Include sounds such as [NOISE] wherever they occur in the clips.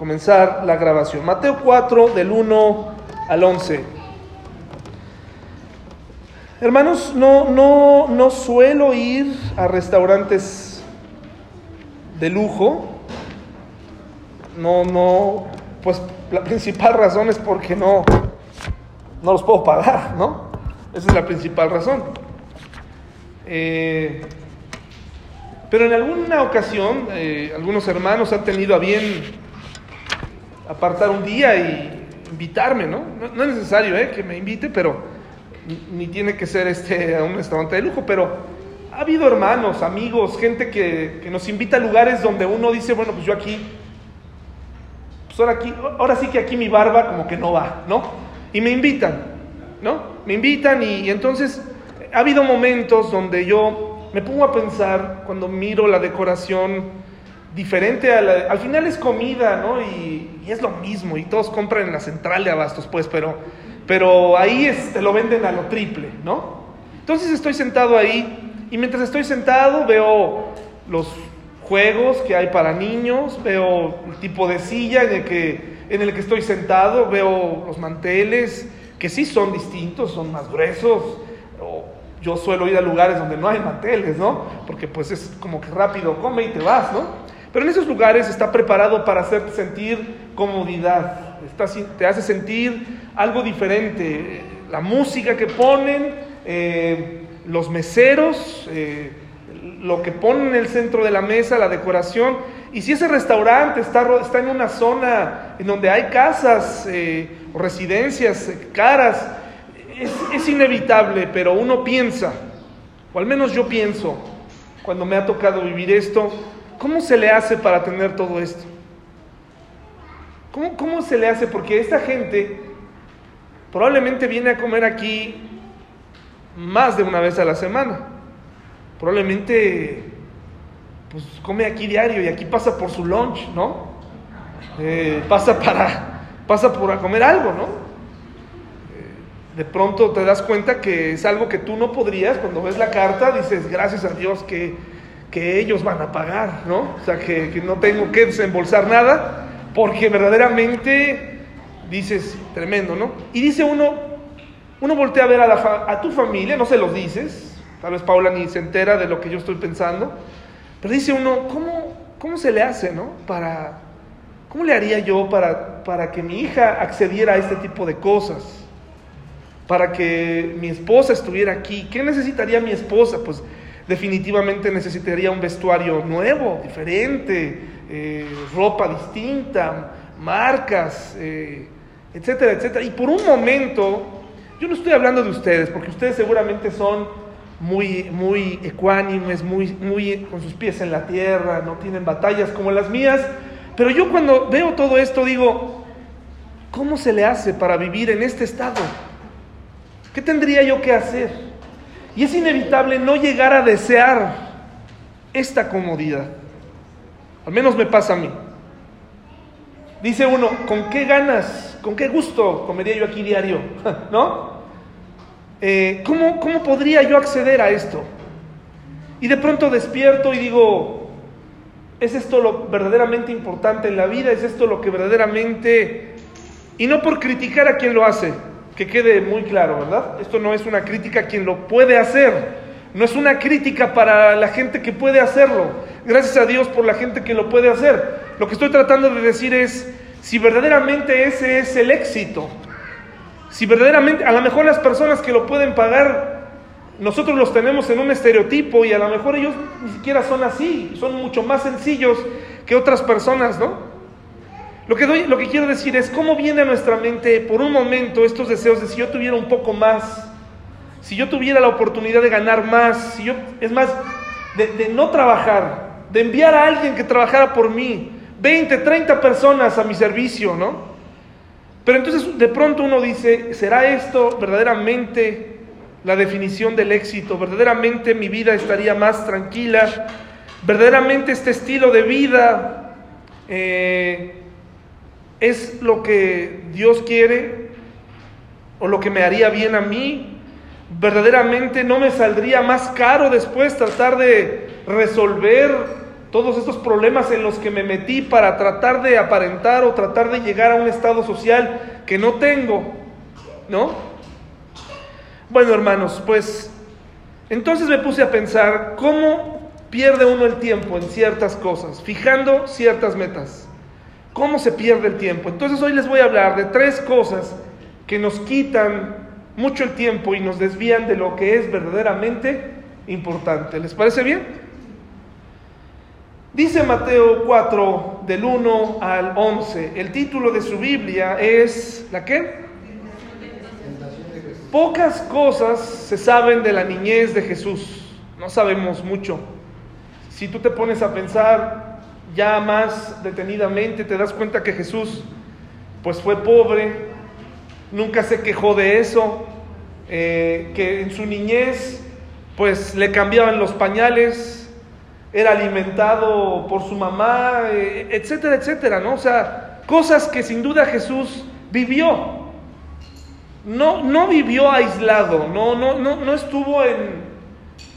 comenzar la grabación. Mateo 4 del 1 al 11. Hermanos, no, no, no suelo ir a restaurantes de lujo. No, no, pues la principal razón es porque no, no los puedo pagar, ¿no? Esa es la principal razón. Eh, pero en alguna ocasión, eh, algunos hermanos han tenido a bien apartar un día y invitarme, ¿no? No, es necesario eh, que me invite, pero ni tiene que ser este a un restaurante de lujo, pero ha habido hermanos, amigos, gente que, nos invita a lugares donde uno dice, bueno, pues yo aquí, pues ahora, aquí, ahora sí que aquí mi barba como que no va, ¿no? Y me invitan, ¿no? Me invitan y, entonces ha habido momentos donde yo me pongo a pensar cuando miro la decoración diferente a la, al final es comida, ¿no? Y, y, es lo mismo y todos compran en la central de abastos, pues, pero pero ahí este, lo venden a lo triple, ¿no? Entonces estoy sentado ahí y mientras estoy sentado veo los juegos que hay para niños, veo el tipo de silla en el que, en el que estoy sentado, veo los manteles que sí son distintos, son más gruesos. yo suelo ir a lugares donde no hay manteles, ¿no? Porque pues es como que rápido, come y te vas, ¿no? Pero en esos lugares está preparado para hacerte sentir comodidad, te hace sentir algo diferente. La música que ponen, eh, los meseros, eh, lo que ponen en el centro de la mesa, la decoración. Y si ese restaurante está, en una zona en donde hay casas eh, o residencias caras, es inevitable, pero uno piensa, o al menos yo pienso, cuando me ha tocado vivir esto, ¿cómo se le hace para tener todo esto? ¿Cómo, se le hace? Porque esta gente probablemente viene a comer aquí más de una vez a la semana. Probablemente pues come aquí diario y aquí pasa por su lunch, ¿no? Eh, pasa para, pasa por a comer algo, ¿no? Eh, de pronto te das cuenta que es algo que tú no podrías, cuando ves la carta dices, gracias a Dios que, que ellos van a pagar, ¿no? O sea, que, que no tengo que desembolsar nada, porque verdaderamente dices, tremendo, ¿no? Y dice uno, uno voltea a ver a, tu familia, no se los dices, tal vez Paula ni se entera de lo que yo estoy pensando, pero dice uno, ¿cómo, cómo se le hace, ¿no? Para, ¿Cómo le haría yo para, para que mi hija accediera a este tipo de cosas? Para que mi esposa estuviera aquí. ¿Qué necesitaría mi esposa? Pues definitivamente necesitaría un vestuario nuevo, diferente, eh, ropa distinta, marcas, eh, etcétera, etcétera. Y por un momento, yo no estoy hablando de ustedes, porque ustedes seguramente son muy, muy ecuánimes, muy, muy con sus pies en la tierra, no tienen batallas como las mías. Pero yo cuando veo todo esto digo, ¿cómo se le hace para vivir en este estado? ¿Qué tendría yo que hacer? Y es inevitable no llegar a desear esta comodidad. Al menos me pasa a mí. Dice uno, ¿con qué ganas, con qué gusto comería yo aquí diario? [LAUGHS] ¿No? Eh, ¿cómo, ¿Cómo podría yo acceder a esto? Y de pronto despierto y digo, ¿es esto lo verdaderamente importante en la vida? ¿Es esto lo que verdaderamente... Y no por criticar a quien lo hace, que quede muy claro, ¿verdad? Esto no es una crítica a quien lo puede hacer, no es una crítica para la gente que puede hacerlo. Gracias a Dios por la gente que lo puede hacer. Lo que estoy tratando de decir es, si verdaderamente ese es el éxito, si verdaderamente, a lo mejor las personas que lo pueden pagar, nosotros los tenemos en un estereotipo y a lo mejor ellos ni siquiera son así, son mucho más sencillos que otras personas, ¿no? Lo que, doy, lo que quiero decir es cómo viene a nuestra mente por un momento estos deseos de si yo tuviera un poco más, si yo tuviera la oportunidad de ganar más, si yo, es más, de, no trabajar, de enviar a alguien que trabajara por mí, 20, 30 personas a mi servicio, ¿no? Pero entonces de pronto uno dice, ¿será esto verdaderamente la definición del éxito? ¿Verdaderamente mi vida estaría más tranquila? ¿Verdaderamente este estilo de vida eh, es lo que Dios quiere? ¿O lo que me haría bien a mí? verdaderamente no me saldría más caro después tratar de resolver todos estos problemas en los que me metí para tratar de aparentar o tratar de llegar a un estado social que no tengo, ¿no? Bueno, hermanos, pues entonces me puse a pensar cómo pierde uno el tiempo en ciertas cosas, fijando ciertas metas. ¿Cómo se pierde el tiempo? Entonces hoy les voy a hablar de tres cosas que nos quitan mucho el tiempo y nos desvían de lo que es verdaderamente importante. ¿Les parece bien? Dice Mateo 4 del 1 al 11, el título de su Biblia es, ¿la qué? Pocas cosas se saben de la niñez de Jesús, no sabemos mucho. Si tú te pones a pensar ya más detenidamente, te das cuenta que Jesús pues fue pobre, nunca se quejó de eso, eh, que en su niñez pues le cambiaban los pañales, era alimentado por su mamá, eh, etcétera, etcétera, ¿no? O sea, cosas que sin duda Jesús vivió. No, no vivió aislado, no, no, no, no estuvo en,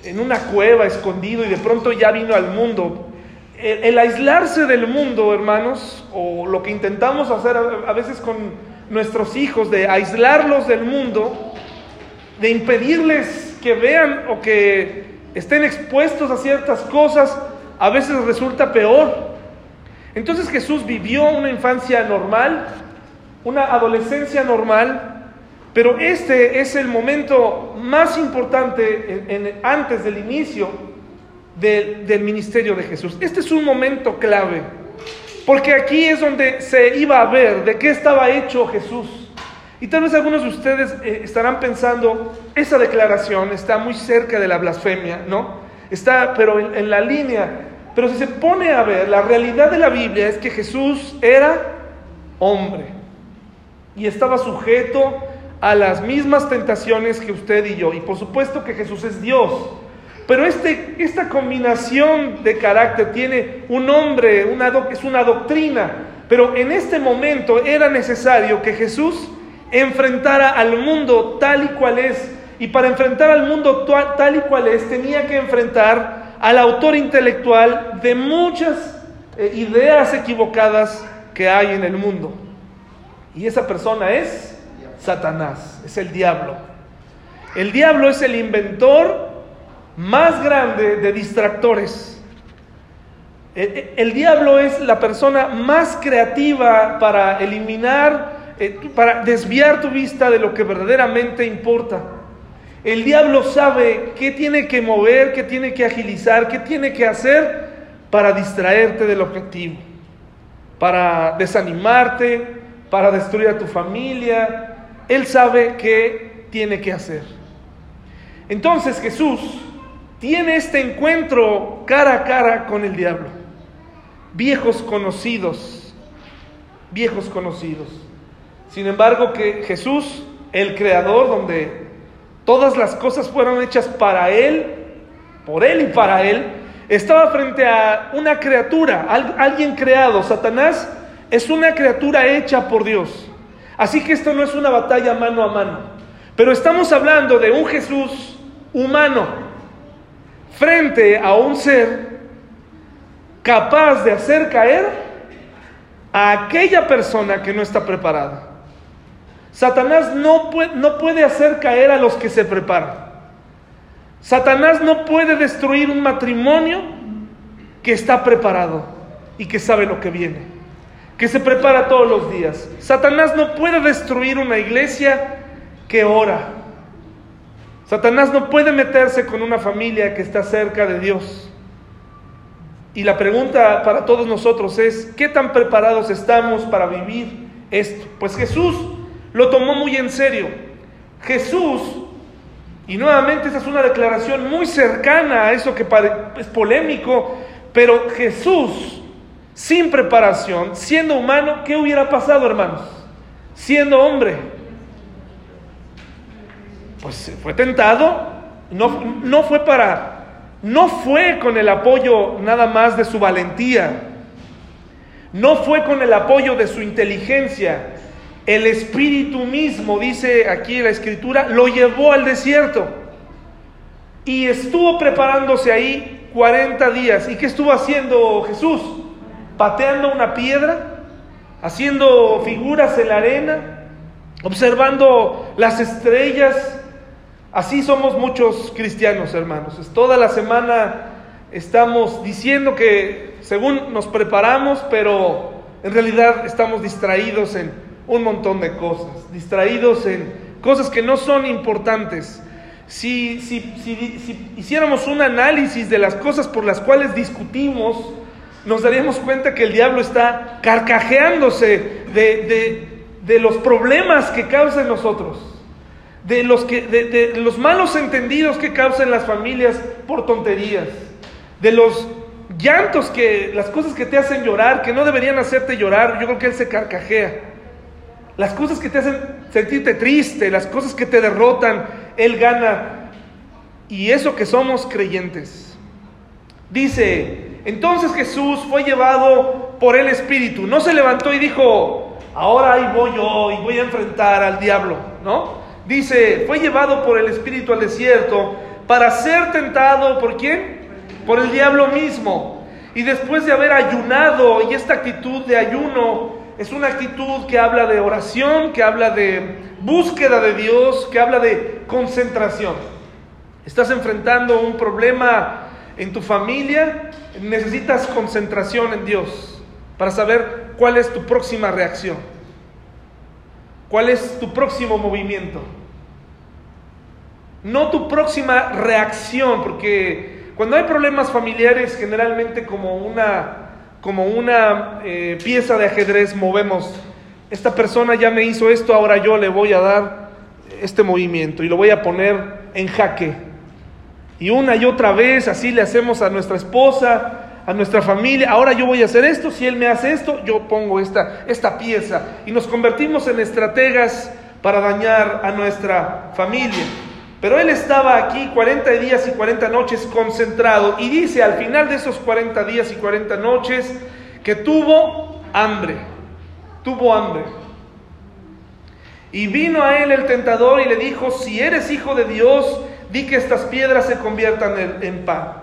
en una cueva escondido y de pronto ya vino al mundo. El, aislarse del mundo, hermanos, o lo que intentamos hacer a, veces con nuestros hijos, de aislarlos del mundo, de impedirles que vean o que estén expuestos a ciertas cosas, a veces resulta peor. Entonces Jesús vivió una infancia normal, una adolescencia normal, pero este es el momento más importante antes del inicio del ministerio de Jesús. Este es un momento clave, porque aquí es donde se iba a ver de qué estaba hecho Jesús. Y tal vez algunos de ustedes eh, estarán pensando, esa declaración está muy cerca de la blasfemia, ¿no? Está, pero en, la línea. Pero si se pone a ver, la realidad de la Biblia es que Jesús era hombre y estaba sujeto a las mismas tentaciones que usted y yo. Y por supuesto que Jesús es Dios. Pero este, esta combinación de carácter tiene un hombre, una, es una doctrina. Pero en este momento era necesario que Jesús enfrentara al mundo tal y cual es. Y para enfrentar al mundo tal y cual es, tenía que enfrentar al autor intelectual de muchas eh, ideas equivocadas que hay en el mundo. Y esa persona es Satanás, es el diablo. El diablo es el inventor más grande de distractores. El, el diablo es la persona más creativa para eliminar eh, para desviar tu vista de lo que verdaderamente importa. El diablo sabe qué tiene que mover, qué tiene que agilizar, qué tiene que hacer para distraerte del objetivo, para desanimarte, para destruir a tu familia. Él sabe qué tiene que hacer. Entonces Jesús tiene este encuentro cara a cara con el diablo. Viejos conocidos, viejos conocidos. Sin embargo, que Jesús, el creador, donde todas las cosas fueron hechas para Él, por Él y para Él, estaba frente a una criatura, alguien creado. Satanás es una criatura hecha por Dios. Así que esto no es una batalla mano a mano. Pero estamos hablando de un Jesús humano frente a un ser capaz de hacer caer a aquella persona que no está preparada. Satanás no puede, no puede hacer caer a los que se preparan. Satanás no puede destruir un matrimonio que está preparado y que sabe lo que viene, que se prepara todos los días. Satanás no puede destruir una iglesia que ora. Satanás no puede meterse con una familia que está cerca de Dios. Y la pregunta para todos nosotros es, ¿qué tan preparados estamos para vivir esto? Pues Jesús lo tomó muy en serio. Jesús, y nuevamente esa es una declaración muy cercana a eso que es polémico, pero Jesús, sin preparación, siendo humano, ¿qué hubiera pasado, hermanos? Siendo hombre, pues fue tentado, no, no fue para, no fue con el apoyo nada más de su valentía, no fue con el apoyo de su inteligencia, el Espíritu mismo, dice aquí la Escritura, lo llevó al desierto y estuvo preparándose ahí 40 días. ¿Y qué estuvo haciendo Jesús? Pateando una piedra, haciendo figuras en la arena, observando las estrellas. Así somos muchos cristianos, hermanos. Toda la semana estamos diciendo que según nos preparamos, pero en realidad estamos distraídos en un montón de cosas, distraídos en cosas que no son importantes. Si, si, hiciéramos un análisis de las cosas por las cuales discutimos, nos daríamos cuenta que el diablo está carcajeándose de, los problemas que causa en nosotros, de los, que, de, los malos entendidos que causan las familias por tonterías, de los llantos que, las cosas que te hacen llorar, que no deberían hacerte llorar, yo creo que él se carcajea. Las cosas que te hacen sentirte triste, las cosas que te derrotan, Él gana. Y eso que somos creyentes. Dice, entonces Jesús fue llevado por el Espíritu. No se levantó y dijo, ahora ahí voy yo y voy a enfrentar al diablo, ¿no? Dice, fue llevado por el Espíritu al desierto para ser tentado por quién? Por el diablo mismo. Y después de haber ayunado y esta actitud de ayuno es una actitud que habla de oración, que habla de búsqueda de Dios, que habla de concentración. Estás enfrentando un problema en tu familia, necesitas concentración en Dios para saber cuál es tu próxima reacción, cuál es tu próximo movimiento. No tu próxima reacción, porque cuando hay problemas familiares, generalmente como una como una eh, pieza de ajedrez movemos, esta persona ya me hizo esto, ahora yo le voy a dar este movimiento y lo voy a poner en jaque. Y una y otra vez así le hacemos a nuestra esposa, a nuestra familia, ahora yo voy a hacer esto, si él me hace esto, yo pongo esta, esta pieza. Y nos convertimos en estrategas para dañar a nuestra familia. Pero él estaba aquí 40 días y 40 noches concentrado y dice al final de esos 40 días y 40 noches que tuvo hambre, tuvo hambre. Y vino a él el tentador y le dijo, si eres hijo de Dios, di que estas piedras se conviertan en, en pan.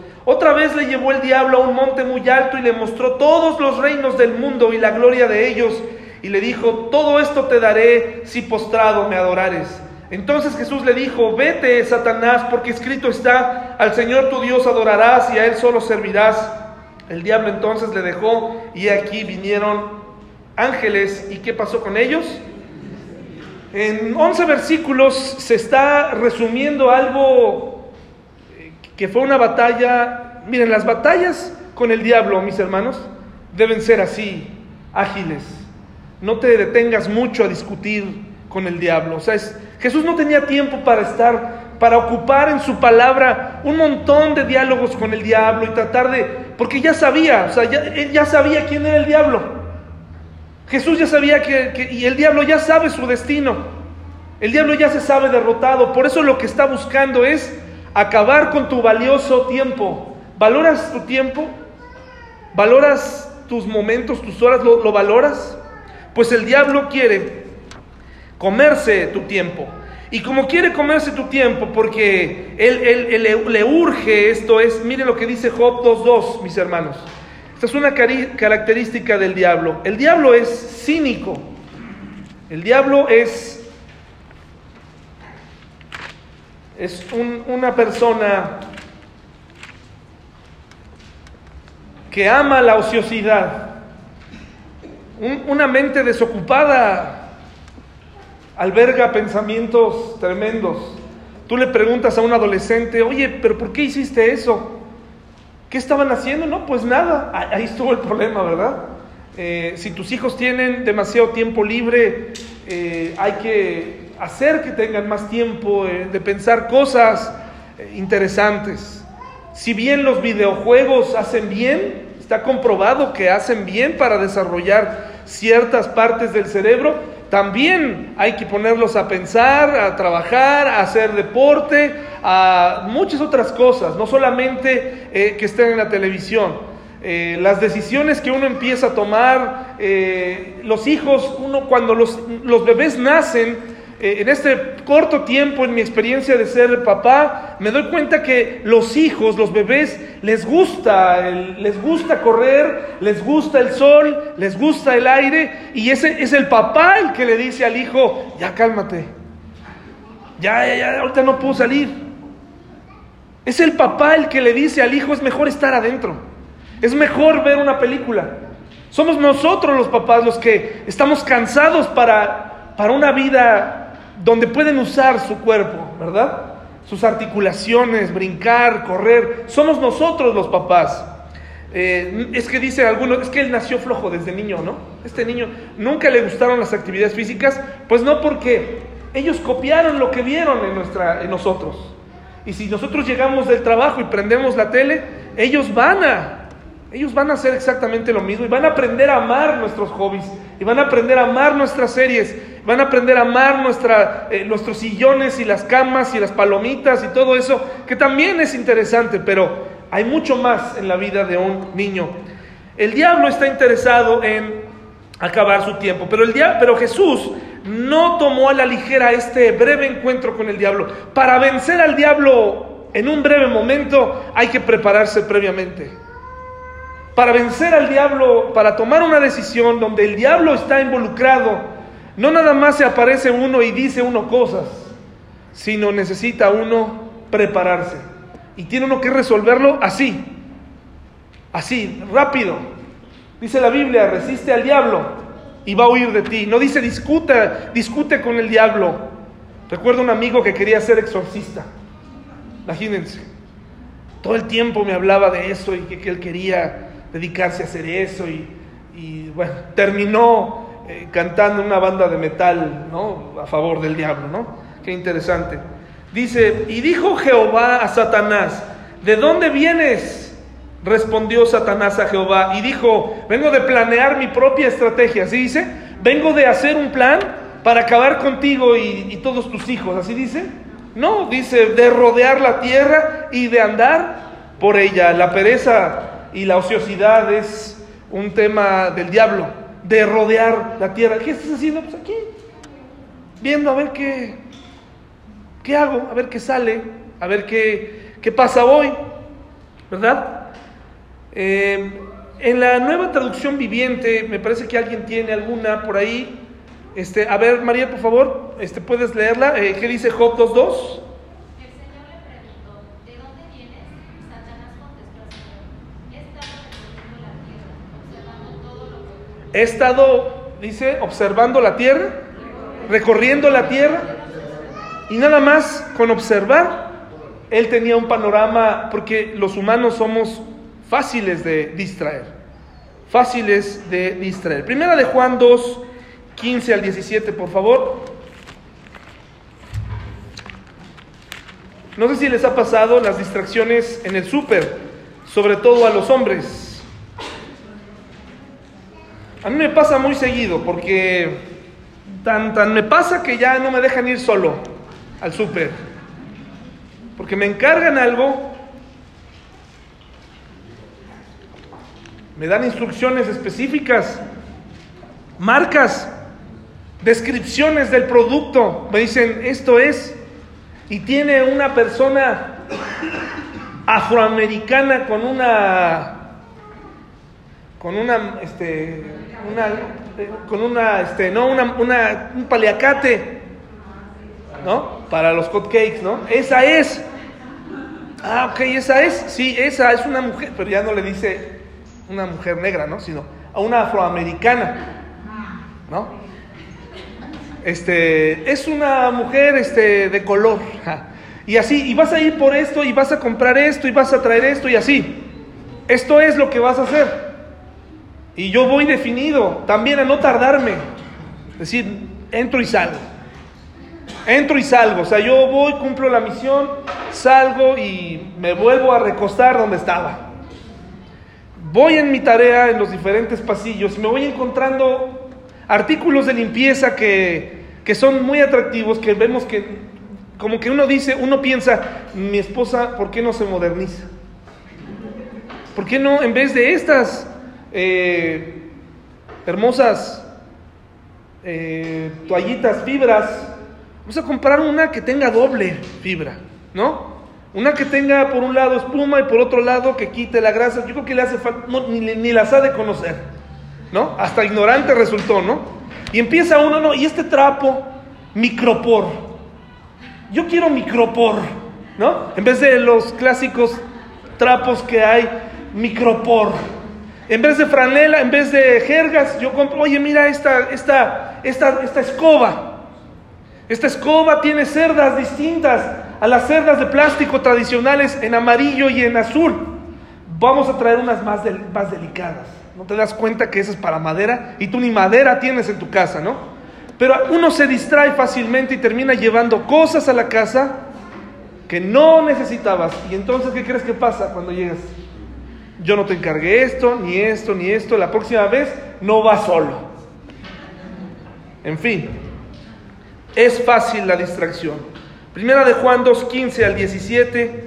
Otra vez le llevó el diablo a un monte muy alto y le mostró todos los reinos del mundo y la gloria de ellos y le dijo, todo esto te daré si postrado me adorares. Entonces Jesús le dijo, vete, Satanás, porque escrito está, al Señor tu Dios adorarás y a Él solo servirás. El diablo entonces le dejó y aquí vinieron ángeles. ¿Y qué pasó con ellos? En 11 versículos se está resumiendo algo que fue una batalla. Miren, las batallas con el diablo, mis hermanos, deben ser así, ágiles. No te detengas mucho a discutir con el diablo. O sea, Jesús no tenía tiempo para estar, para ocupar en su palabra un montón de diálogos con el diablo y tratar de, porque ya sabía, o sea, ya, ya sabía quién era el diablo. Jesús ya sabía que, y el diablo ya sabe su destino. El diablo ya se sabe derrotado. Por eso lo que está buscando es acabar con tu valioso tiempo. ¿Valoras tu tiempo? ¿Valoras tus momentos, tus horas? ¿Lo, lo valoras? Pues el diablo quiere comerse tu tiempo. Y como quiere comerse tu tiempo, porque él, le, urge esto, es, mire lo que dice Job 2.2, mis hermanos. Esta es una característica del diablo. El diablo es cínico. El diablo es, es una persona que ama la ociosidad, una mente desocupada alberga pensamientos tremendos. Tú le preguntas a un adolescente, oye, pero ¿por qué hiciste eso? ¿Qué estaban haciendo? No, pues nada. Ahí estuvo el problema, ¿verdad? Eh, si tus hijos tienen demasiado tiempo libre, eh, hay que hacer que tengan más tiempo eh, de pensar cosas interesantes. Si bien los videojuegos hacen bien, está comprobado que hacen bien para desarrollar ciertas partes del cerebro, también hay que ponerlos a pensar, a trabajar, a hacer deporte, a muchas otras cosas, no solamente eh, que estén en la televisión. Eh, las decisiones que uno empieza a tomar, eh, los hijos, uno cuando los, los bebés nacen, eh, en este corto tiempo, en mi experiencia de ser papá, me doy cuenta que los hijos, los bebés, les gusta, les gusta correr, les gusta el sol, les gusta el aire, y ese es el papá el que le dice al hijo, ya cálmate, ya, ya, ya, ahorita no puedo salir. Es el papá el que le dice al hijo, es mejor estar adentro. Es mejor ver una película. Somos nosotros los papás los que estamos cansados para, para una vida donde pueden usar su cuerpo, ¿verdad? Sus articulaciones, brincar, correr. Somos nosotros los papás. Eh, es que dice algunos, es que él nació flojo desde niño, ¿no? Este niño nunca le gustaron las actividades físicas, pues no porque ellos copiaron lo que vieron en, nuestra, en nosotros. Y si nosotros llegamos del trabajo y prendemos la tele, ellos van a ellos van a hacer exactamente lo mismo y van a aprender a amar nuestros hobbies, y van a aprender a amar nuestras series, van a aprender a amar eh, nuestros sillones y las camas y las palomitas y todo eso, que también es interesante, pero hay mucho más en la vida de un niño. El diablo está interesado en acabar su tiempo, pero, el diablo, pero Jesús no tomó a la ligera este breve encuentro con el diablo. Para vencer al diablo en un breve momento hay que prepararse previamente. Para vencer al diablo, para tomar una decisión donde el diablo está involucrado, no nada más se aparece uno y dice uno cosas, sino necesita uno prepararse. Y tiene uno que resolverlo así, así, rápido. Dice la Biblia, resiste al diablo y va a huir de ti. No dice discuta, discute con el diablo. Recuerdo un amigo que quería ser exorcista. Imagínense. Todo el tiempo me hablaba de eso y que, que él quería dedicarse a hacer eso y, bueno, terminó eh, cantando una banda de metal, ¿no? A favor del diablo, ¿no? Qué interesante. Dice, y dijo Jehová a Satanás, ¿de dónde vienes? Respondió Satanás a Jehová y dijo, vengo de planear mi propia estrategia, ¿así dice? Vengo de hacer un plan para acabar contigo y, y todos tus hijos, ¿así dice? No, dice, de rodear la tierra y de andar por ella. La pereza y la ociosidad es un tema del diablo, de rodear la tierra. ¿Qué estás haciendo? Pues aquí, viendo a ver qué, qué hago, a ver qué sale, a ver qué, qué pasa hoy, ¿verdad? Eh, en la nueva traducción viviente, me parece que alguien tiene alguna por ahí. Este, a ver, María, por favor, este, ¿puedes leerla? Eh, ¿Qué dice Job 2.2? He estado, dice, observando la tierra, recorriendo la tierra, y nada más con observar, él tenía un panorama, porque los humanos somos fáciles de distraer, fáciles de distraer. Primera de Juan 2, 15 al 17, por favor. No sé si les ha pasado las distracciones en el súper, sobre todo a los hombres. A mí me pasa muy seguido porque tan, me pasa que ya no me dejan ir solo al súper. Porque me encargan algo, me dan instrucciones específicas, marcas, descripciones del producto. Me dicen, esto es, y tiene una persona afroamericana con una con una este una, con una, este, no, una, una, un paliacate, ¿no? Para los cupcakes, ¿no? Esa es. Ah, ok, esa es. Sí, esa es una mujer, pero ya no le dice una mujer negra, ¿no? Sino a una afroamericana, ¿no? Este, es una mujer, este, de color. Y así, y vas a ir por esto, y vas a comprar esto, y vas a traer esto, y así. Esto es lo que vas a hacer. Y yo voy definido también a no tardarme. Es decir, entro y salgo. Entro y salgo. O sea, yo voy, cumplo la misión, salgo y me vuelvo a recostar donde estaba. voy en mi tarea en los diferentes pasillos y me voy encontrando artículos de limpieza que, que son muy atractivos, que vemos que como que uno dice, uno piensa, mi esposa, ¿por qué no se moderniza? ¿Por qué no, en vez de estas eh, hermosas eh, toallitas, fibras, vamos a comprar una que tenga doble fibra, ¿no? Una que tenga por un lado espuma y por otro lado que quite la grasa. Yo creo que le hace falta, ni, ni las ha de conocer, ¿no? Hasta ignorante resultó, ¿no? Y empieza uno, no, y este trapo, micropor. Yo quiero micropor, ¿no? En vez de los clásicos trapos que hay, micropor. En vez de franela, en vez de jergas, yo compro, oye, mira esta, esta, esta, esta escoba. Esta escoba tiene cerdas distintas a las cerdas de plástico tradicionales en amarillo y en azul. Vamos a traer unas más, más delicadas. ¿No te das cuenta que esa es para madera? Y tú ni madera tienes en tu casa, ¿no? Pero uno se distrae fácilmente y termina llevando cosas a la casa que no necesitabas. Y entonces, ¿qué crees que pasa cuando llegas? Yo no te encargué esto, ni esto, ni esto, la próxima vez no va solo. En fin, es fácil la distracción. Primera de Juan 2.15 al 17,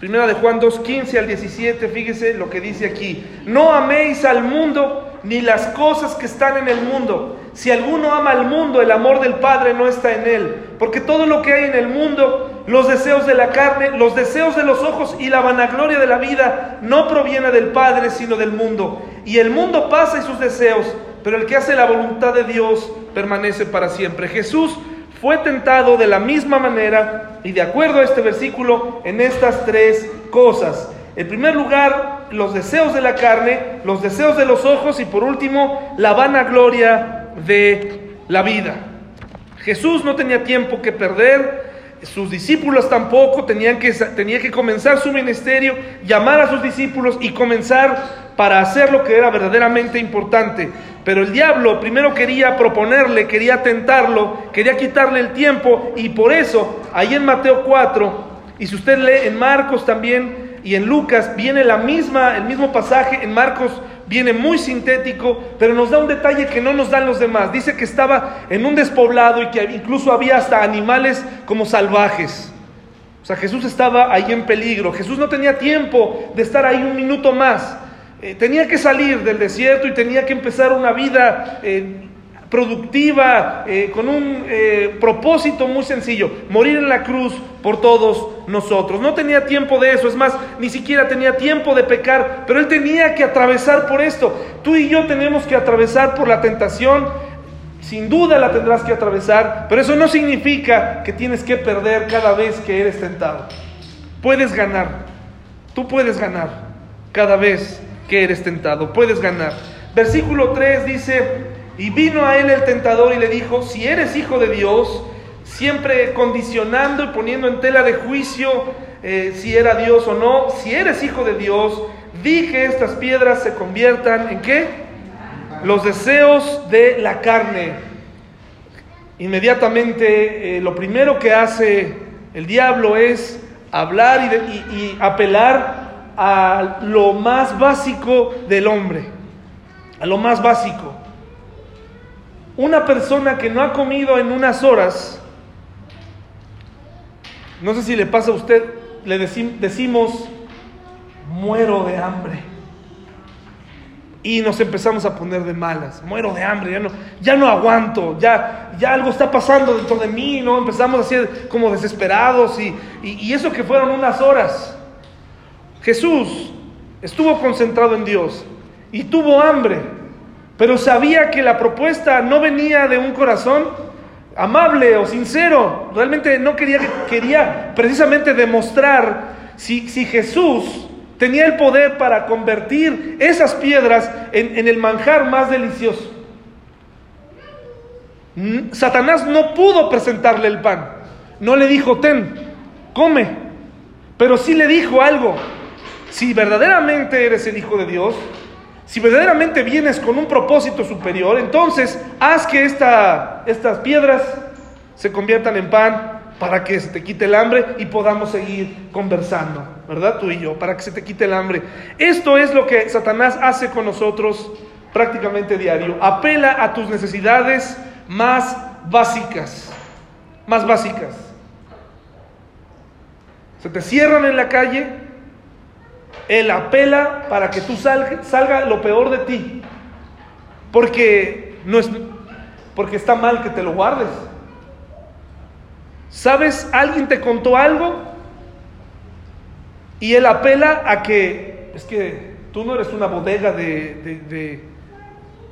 primera de Juan 2.15 al 17, fíjese lo que dice aquí. No améis al mundo ni las cosas que están en el mundo. Si alguno ama al mundo, el amor del Padre no está en él. Porque todo lo que hay en el mundo, los deseos de la carne, los deseos de los ojos y la vanagloria de la vida, no proviene del Padre, sino del mundo. Y el mundo pasa y sus deseos, pero el que hace la voluntad de Dios permanece para siempre. Jesús fue tentado de la misma manera y de acuerdo a este versículo en estas tres cosas. En primer lugar, los deseos de la carne, los deseos de los ojos y por último, la vanagloria de la vida. Jesús no tenía tiempo que perder, sus discípulos tampoco, tenían que, que comenzar su ministerio, llamar a sus discípulos y comenzar para hacer lo que era verdaderamente importante. Pero el diablo primero quería proponerle, quería tentarlo, quería quitarle el tiempo y por eso, ahí en Mateo 4, y si usted lee en Marcos también, y en Lucas viene la misma, el mismo pasaje, en Marcos viene muy sintético, pero nos da un detalle que no nos dan los demás. Dice que estaba en un despoblado y que incluso había hasta animales como salvajes. O sea, Jesús estaba ahí en peligro. Jesús no tenía tiempo de estar ahí un minuto más. Eh, tenía que salir del desierto y tenía que empezar una vida eh, productiva, eh, con un eh, propósito muy sencillo, morir en la cruz por todos nosotros. No tenía tiempo de eso, es más, ni siquiera tenía tiempo de pecar, pero él tenía que atravesar por esto. Tú y yo tenemos que atravesar por la tentación, sin duda la tendrás que atravesar, pero eso no significa que tienes que perder cada vez que eres tentado. Puedes ganar, tú puedes ganar cada vez que eres tentado, puedes ganar. Versículo 3 dice, y vino a él el tentador y le dijo, si eres hijo de Dios, siempre condicionando y poniendo en tela de juicio eh, si era Dios o no, si eres hijo de Dios, di que estas piedras se conviertan en qué? Los deseos de la carne. Inmediatamente eh, lo primero que hace el diablo es hablar y apelar a lo más básico del hombre, a lo más básico. Una persona que no ha comido en unas horas, no sé si le pasa a usted, le decimos, muero de hambre. Y nos empezamos a poner de malas, muero de hambre, ya no, ya no aguanto, ya, ya algo está pasando dentro de mí, ¿no? Empezamos a ser como desesperados y, y eso que fueron unas horas. Jesús estuvo concentrado en Dios y tuvo hambre pero sabía que la propuesta no venía de un corazón amable o sincero. Realmente no quería, quería precisamente demostrar si, si Jesús tenía el poder para convertir esas piedras en, en el manjar más delicioso. Mm, Satanás no pudo presentarle el pan. No le dijo, ten, come. Pero sí le dijo algo. Si verdaderamente eres el Hijo de Dios, si verdaderamente vienes con un propósito superior, entonces haz que estas piedras se conviertan en pan para que se te quite el hambre y podamos seguir conversando, ¿verdad? Tú y yo, para que se te quite el hambre. Esto es lo que Satanás hace con nosotros prácticamente diario. Apela a tus necesidades más básicas, más básicas. Se te cierran en la calle, él apela para que tú salga, lo peor de ti. Porque no es porque está mal que te lo guardes. ¿Sabes? Alguien te contó algo y él apela a que es que tú no eres una bodega de,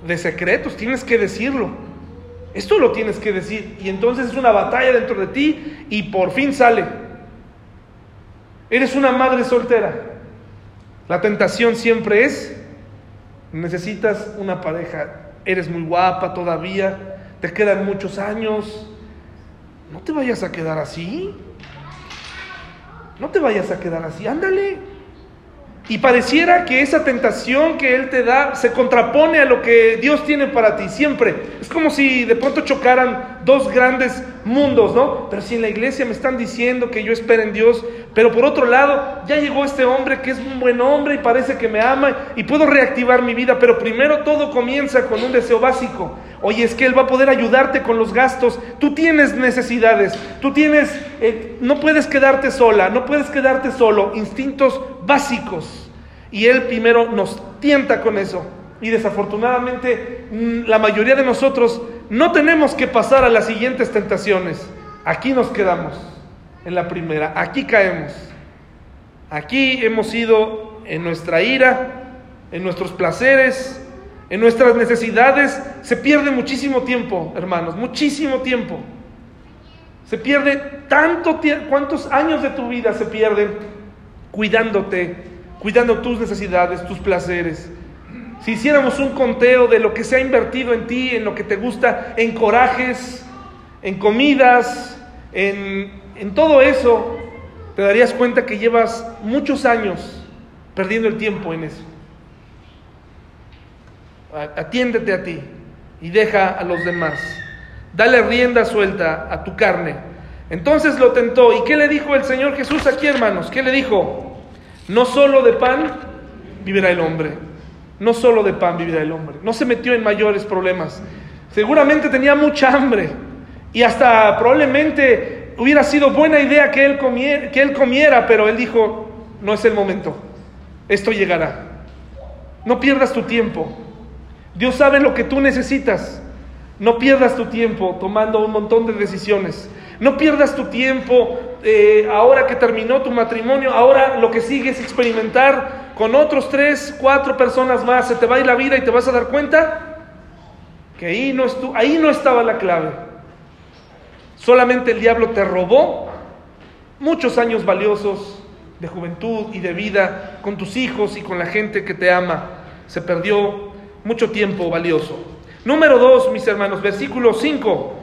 de secretos, tienes que decirlo. Esto lo tienes que decir. Y entonces es una batalla dentro de ti y por fin sale. Eres una madre soltera. La tentación siempre es, necesitas una pareja. Eres muy guapa todavía, te quedan muchos años. No te vayas a quedar así. No te vayas a quedar así. Ándale. Y pareciera que esa tentación que Él te da se contrapone a lo que Dios tiene para ti, siempre. Es como si de pronto chocaran dos grandes mundos, ¿no? Pero si en la iglesia me están diciendo que yo espero en Dios, pero por otro lado, ya llegó este hombre que es un buen hombre y parece que me ama y puedo reactivar mi vida, pero primero todo comienza con un deseo básico. Oye, es que Él va a poder ayudarte con los gastos. Tú tienes necesidades, tú tienes, eh, no puedes quedarte sola, no puedes quedarte solo, instintos básicos. Y Él primero nos tienta con eso. Y desafortunadamente mm, la mayoría de nosotros no tenemos que pasar a las siguientes tentaciones. Aquí nos quedamos en la primera. Aquí caemos. Aquí hemos ido en nuestra ira, en nuestros placeres, en nuestras necesidades. Se pierde muchísimo tiempo, hermanos, muchísimo tiempo. Se pierde tanto tiempo. ¿Cuántos años de tu vida se pierden cuidándote, cuidando tus necesidades, tus placeres? Si hiciéramos un conteo de lo que se ha invertido en ti, en lo que te gusta, en corajes, en comidas, en todo eso te darías cuenta que llevas muchos años perdiendo el tiempo en eso. Atiéndete a ti y deja a los demás. Dale rienda suelta a tu carne. Entonces lo tentó. ¿Y qué le dijo el Señor Jesús aquí, hermanos? ¿Qué le dijo? No solo de pan vivirá el hombre. No solo de pan vivirá el hombre. No se metió en mayores problemas. Seguramente tenía mucha hambre. Y hasta probablemente hubiera sido buena idea que él, comiera, pero él dijo, no es el momento, esto llegará. No pierdas tu tiempo. Dios sabe lo que tú necesitas. No pierdas tu tiempo tomando un montón de decisiones. No pierdas tu tiempo eh, ahora que terminó tu matrimonio. Ahora lo que sigue es experimentar con otros tres, cuatro personas más. Se te va a ir la vida y te vas a dar cuenta que ahí no, ahí no estaba la clave. Solamente el diablo te robó muchos años valiosos de juventud y de vida con tus hijos y con la gente que te ama. Se perdió mucho tiempo valioso. Número dos, mis hermanos, versículo 5.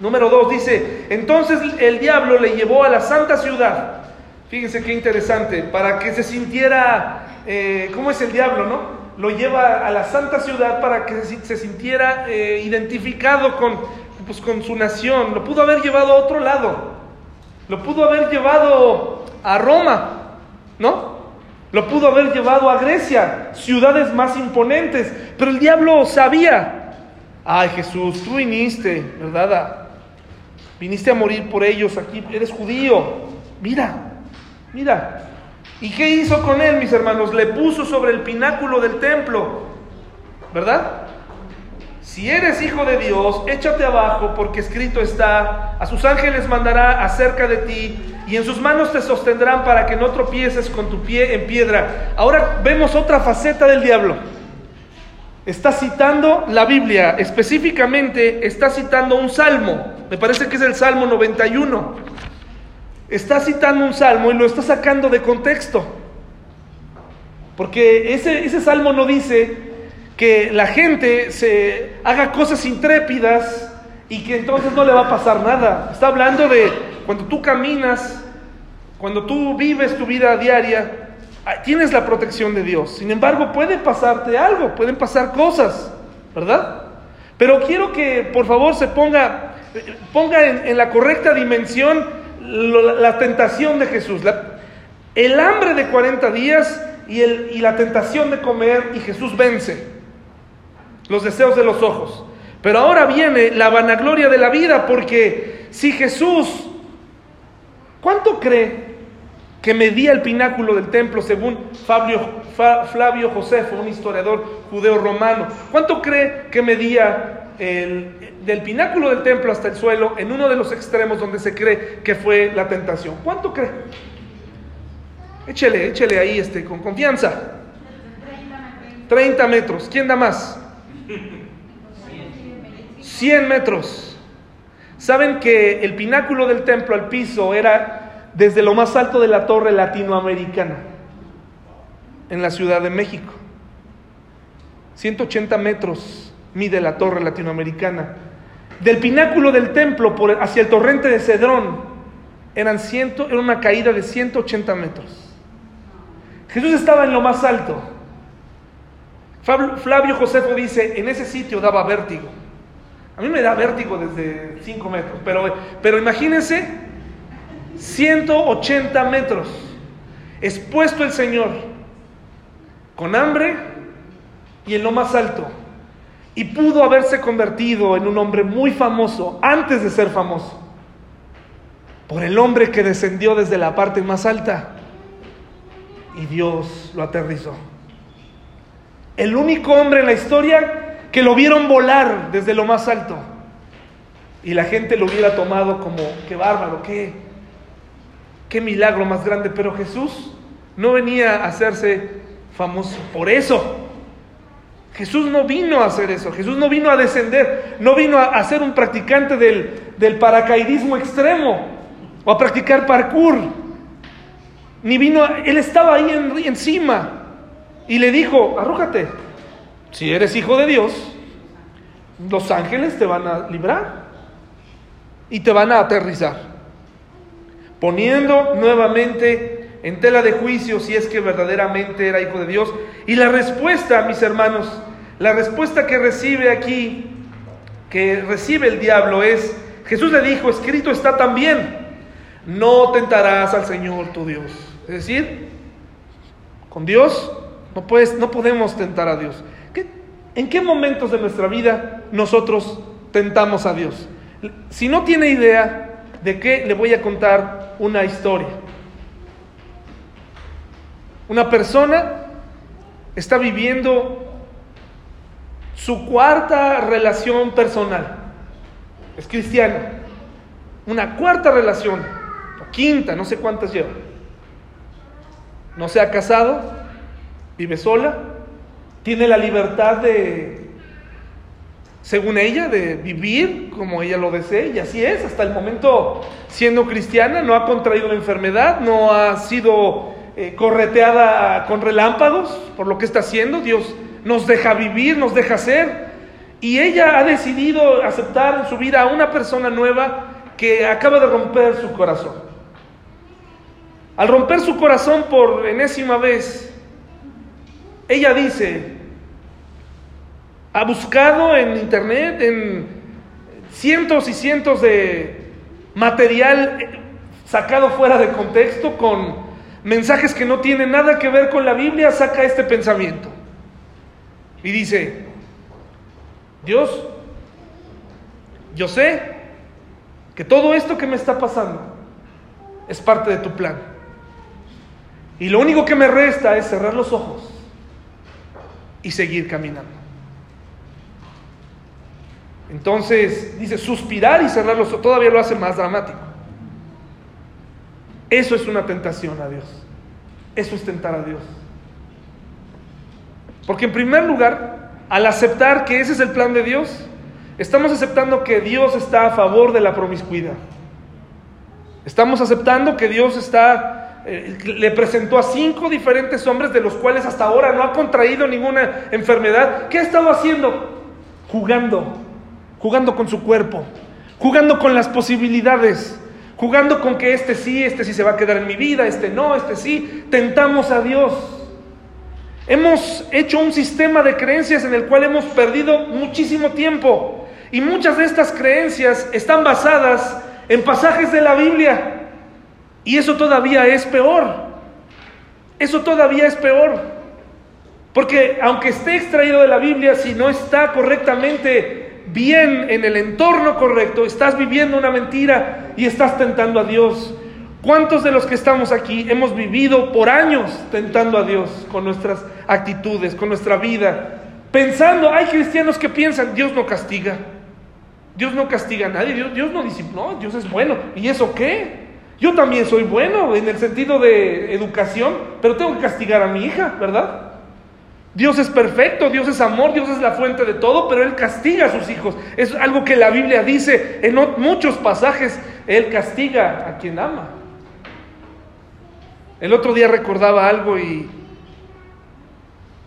Número dos dice, entonces el diablo le llevó a la santa ciudad. Fíjense qué interesante, para que se sintiera, eh, ¿cómo es el diablo, no? Lo lleva a la santa ciudad para que se sintiera eh, identificado con, pues con su nación, lo pudo haber llevado a otro lado, lo pudo haber llevado a Roma, ¿no? Lo pudo haber llevado a Grecia, ciudades más imponentes, pero el diablo sabía, ay Jesús, tú viniste, ¿verdad? Viniste a morir por ellos aquí, eres judío, mira, mira. ¿Y qué hizo con él, mis hermanos? Le puso sobre el pináculo del templo, ¿verdad? Si eres hijo de Dios, échate abajo porque escrito está, a sus ángeles mandará acerca de ti y en sus manos te sostendrán para que no tropieces con tu pie en piedra. Ahora vemos otra faceta del diablo. Está citando la Biblia, específicamente está citando un salmo, me parece que es el Salmo 91. Está citando un salmo y lo está sacando de contexto. Porque ese, ese salmo no dice, que la gente se haga cosas intrépidas y que entonces no le va a pasar nada. Está hablando de cuando tú caminas, cuando tú vives tu vida diaria, ah, tienes la protección de Dios. Sin embargo, puede pasarte algo, pueden pasar cosas, ¿verdad? Pero quiero que por favor se ponga ponga en, la correcta dimensión la, tentación de Jesús. el hambre de 40 días y, la tentación de comer y Jesús vence los deseos de los ojos. Pero ahora viene la vanagloria de la vida porque si Jesús, ¿cuánto cree que medía el pináculo del templo según Fabio, Flavio Josefo, un historiador judeo romano? ¿Cuánto cree que medía el, del pináculo del templo hasta el suelo en uno de los extremos donde se cree que fue la tentación? ¿Cuánto cree? Échele, échele ahí este, con confianza. 30 metros. ¿Quién da más? 100 metros. Saben que el pináculo del templo al piso era desde lo más alto de la torre latinoamericana, en la Ciudad de México. 180 metros mide la torre latinoamericana. Del pináculo del templo hacia el torrente de Cedrón eran ciento, era una caída de 180 metros. Jesús estaba en lo más alto. Flavio Josefo dice, en ese sitio daba vértigo. A mí me da vértigo desde 5 metros, pero, pero imagínense 180 metros, expuesto el Señor, con hambre y en lo más alto. Y pudo haberse convertido en un hombre muy famoso antes de ser famoso, por el hombre que descendió desde la parte más alta y Dios lo aterrizó. El único hombre en la historia que lo vieron volar desde lo más alto. Y la gente lo hubiera tomado como, qué bárbaro, qué, qué milagro más grande. Pero Jesús no venía a hacerse famoso por eso. Jesús no vino a hacer eso, Jesús no vino a descender, no vino a, ser un practicante del, del paracaidismo extremo o a practicar parkour. Ni vino, él estaba ahí encima y le dijo, arrójate, si eres hijo de Dios, los ángeles te van a librar y te van a aterrizar, poniendo nuevamente en tela de juicio si es que verdaderamente era hijo de Dios. Y la respuesta, mis hermanos, la respuesta que recibe aquí, que recibe el diablo es, Jesús le dijo, escrito está también, no tentarás al Señor tu Dios. Es decir, con Dios no, puedes, no podemos tentar a Dios. ¿En qué momentos de nuestra vida nosotros tentamos a Dios? Si no tiene idea de qué, le voy a contar una historia. Una persona está viviendo su cuarta relación personal. Es cristiana. Una cuarta relación, o quinta, no sé cuántas lleva. No se ha casado, vive sola, tiene la libertad de, según ella, de vivir como ella lo desee, y así es, hasta el momento siendo cristiana, no ha contraído la enfermedad, no ha sido eh, correteada con relámpagos por lo que está haciendo, Dios nos deja vivir, nos deja ser, y ella ha decidido aceptar en su vida a una persona nueva que acaba de romper su corazón. Al romper su corazón por enésima vez, ella dice, ha buscado en internet, en cientos y cientos de material sacado fuera de contexto, con mensajes que no tienen nada que ver con la Biblia, saca este pensamiento. Y dice, Dios, yo sé que todo esto que me está pasando es parte de tu plan. Y lo único que me resta es cerrar los ojos y seguir caminando. Entonces, dice, suspirar y cerrar los ojos todavía lo hace más dramático. Eso es una tentación a Dios. Eso es tentar a Dios. Porque en primer lugar, al aceptar que ese es el plan de Dios, estamos aceptando que Dios está a favor de la promiscuidad. Estamos aceptando que Dios está eh, le presentó a cinco diferentes hombres de los cuales hasta ahora no ha contraído ninguna enfermedad. ¿Qué ha estado haciendo? Jugando, jugando con su cuerpo, jugando con las posibilidades, jugando con que este sí, este sí se va a quedar en mi vida, este no, este sí. Tentamos a Dios. Hemos hecho un sistema de creencias en el cual hemos perdido muchísimo tiempo Y muchas de estas creencias están basadas en pasajes de la Biblia. Y eso todavía es peor. Eso todavía es peor. Porque aunque esté extraído de la Biblia, si no está correctamente bien en el entorno correcto, estás viviendo una mentira y estás tentando a Dios. ¿Cuántos de los que estamos aquí hemos vivido por años tentando a Dios con nuestras actitudes, con nuestra vida? Pensando, hay cristianos que piensan, Dios no castiga. Dios no castiga a nadie, Dios, no no, Dios es bueno. ¿Y eso qué? Yo también soy bueno en el sentido de educación, pero tengo que castigar a mi hija, ¿verdad? Dios es perfecto, Dios es amor, Dios es la fuente de todo, pero Él castiga a sus hijos. Es algo que la Biblia dice en muchos pasajes, Él castiga a quien ama. El otro día recordaba algo y,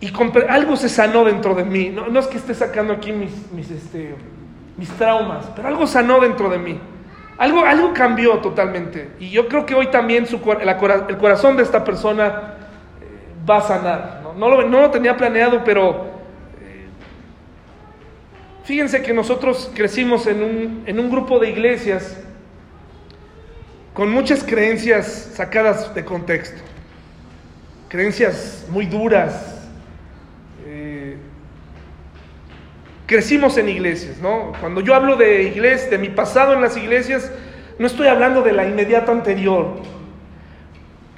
y algo se sanó dentro de mí. No, es que esté sacando aquí mis, mis, este, mis traumas, pero algo sanó dentro de mí. Algo, algo cambió totalmente. Y yo creo que hoy también su, el corazón de esta persona eh, va a sanar. ¿no? lo, no lo tenía planeado, pero eh, fíjense que nosotros crecimos en un, en un grupo de iglesias con muchas creencias sacadas de contexto, creencias muy duras. Eh, crecimos en iglesias, ¿no? Cuando yo hablo de iglesias, de mi pasado en las iglesias, no estoy hablando de la inmediata anterior.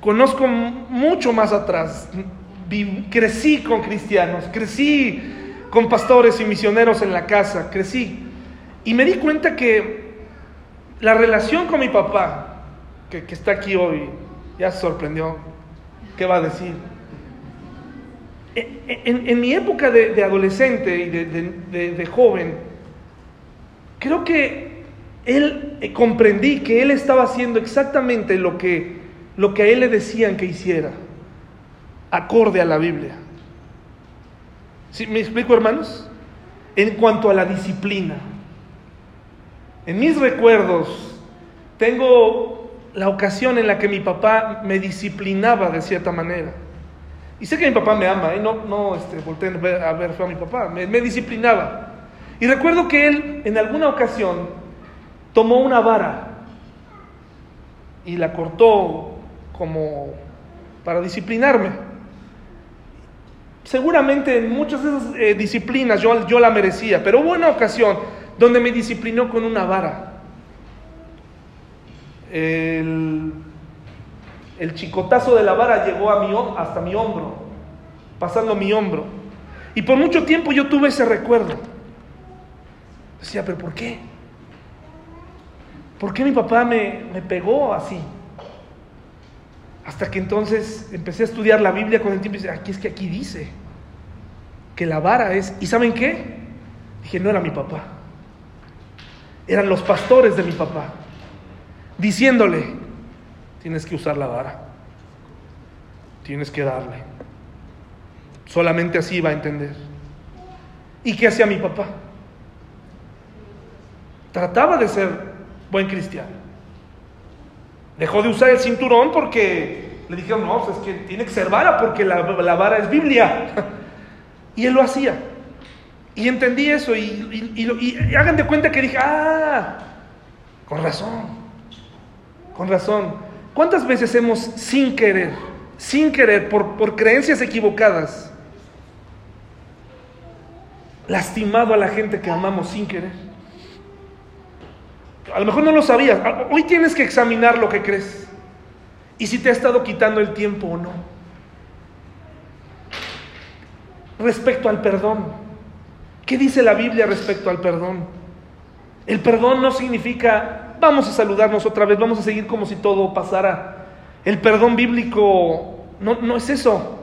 Conozco mucho más atrás crecí con cristianos, crecí con pastores y misioneros en la casa, crecí. Y me di cuenta que la relación con mi papá, que, está aquí hoy, ya se sorprendió, ¿qué va a decir? En, mi época de, adolescente y de, joven, creo que él eh, comprendí que él estaba haciendo exactamente lo que, lo que a él le decían que hiciera acorde a la Biblia. ¿Sí, ¿Me explico, hermanos? En cuanto a la disciplina. En mis recuerdos tengo la ocasión en la que mi papá me disciplinaba de cierta manera. Y sé que mi papá me ama, ¿eh? no, no este, a ver a mi papá, me, me disciplinaba. Y recuerdo que él en alguna ocasión tomó una vara y la cortó como para disciplinarme. Seguramente en muchas de esas eh, disciplinas yo, yo la merecía, pero hubo una ocasión donde me disciplinó con una vara. El, chicotazo de la vara llegó a mi, hasta mi hombro, pasando mi hombro. Y por mucho tiempo yo tuve ese recuerdo. Decía, pero ¿por qué? ¿Por qué mi papá me, me pegó así? Hasta que entonces empecé a estudiar la Biblia con el tiempo y dije, aquí es que aquí dice que la vara es, ¿y saben qué? Dije, no era mi papá, eran los pastores de mi papá, diciéndole, tienes que usar la vara, tienes que darle. Solamente así va a entender. ¿Y qué hacía mi papá? Trataba de ser buen cristiano Dejó de usar el cinturón porque le dijeron, no, pues es que tiene que ser vara porque la, vara es Biblia. [LAUGHS] y él lo hacía. Y entendí eso y, y, hagan de cuenta que dije, ah, con razón, con razón. ¿Cuántas veces hemos sin querer, sin querer, por, por creencias equivocadas, lastimado a la gente que amamos sin querer? A lo mejor no lo sabías. Hoy tienes que examinar lo que crees. Y si te ha estado quitando el tiempo o no. Respecto al perdón. ¿Qué dice la Biblia respecto al perdón? El perdón no significa vamos a saludarnos otra vez, vamos a seguir como si todo pasara. El perdón bíblico no, no es eso.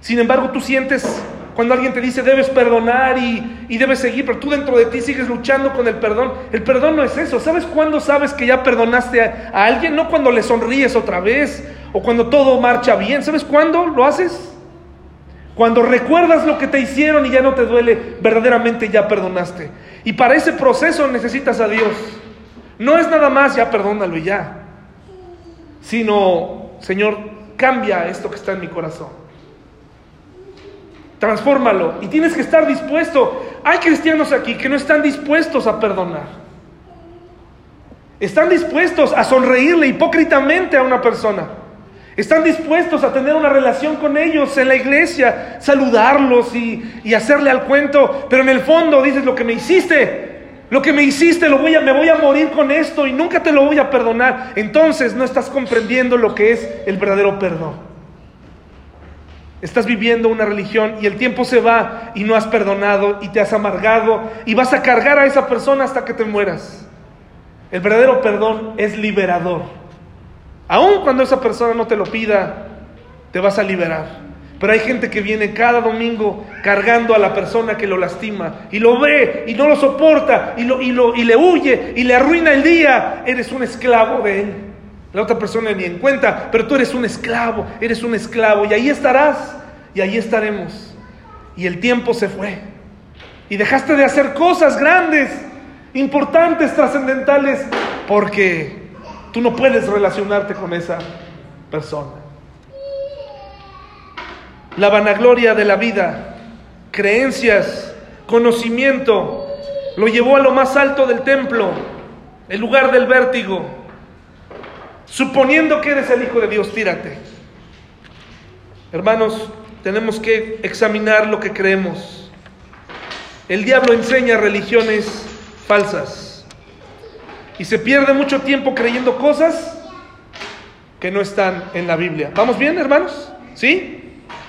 Sin embargo, tú sientes cuando alguien te dice debes perdonar y, debes seguir, pero tú dentro de ti sigues luchando con el perdón. El perdón no es eso. ¿Sabes cuándo sabes que ya perdonaste a, a alguien? No cuando le sonríes otra vez o cuando todo marcha bien. ¿Sabes cuándo lo haces? Cuando recuerdas lo que te hicieron y ya no te duele, verdaderamente ya perdonaste. Y para ese proceso necesitas a Dios. No es nada más ya perdónalo y ya. Sino, Señor, cambia esto que está en mi corazón transfórmalo. Y tienes que estar dispuesto hay cristianos aquí que no están dispuestos a perdonar. Están dispuestos a sonreírle hipócritamente a una persona. Están dispuestos a tener una relación con ellos en la iglesia, saludarlos y, hacerle al cuento, pero en el fondo dices lo que me hiciste, lo que me hiciste, lo voy a, me voy a morir con esto y nunca te lo voy a perdonar. Entonces no estás comprendiendo lo que es el verdadero perdón. Estás viviendo una religión y el tiempo se va y no has perdonado y te has amargado y vas a cargar a esa persona hasta que te mueras. El verdadero perdón es liberador. Aun cuando esa persona no te lo pida, te vas a liberar. Pero hay gente que viene cada domingo cargando a la persona que lo lastima y lo ve y no lo soporta y, lo, y, lo, y le huye y le arruina el día. Eres un esclavo de él. La otra persona ni en cuenta, pero tú eres un esclavo, eres un esclavo y ahí estarás y ahí estaremos. Y el tiempo se fue y dejaste de hacer cosas grandes, importantes, trascendentales, porque Tú no puedes relacionarte con esa persona. La vanagloria de la vida, creencias, conocimiento, lo llevó a lo más alto del templo, el lugar del vértigo. Suponiendo que eres el Hijo de Dios, tírate. Hermanos, tenemos que examinar lo que creemos. El diablo enseña religiones falsas. Y se pierde mucho tiempo creyendo cosas que no están en la Biblia. ¿Vamos bien, hermanos? ¿Sí?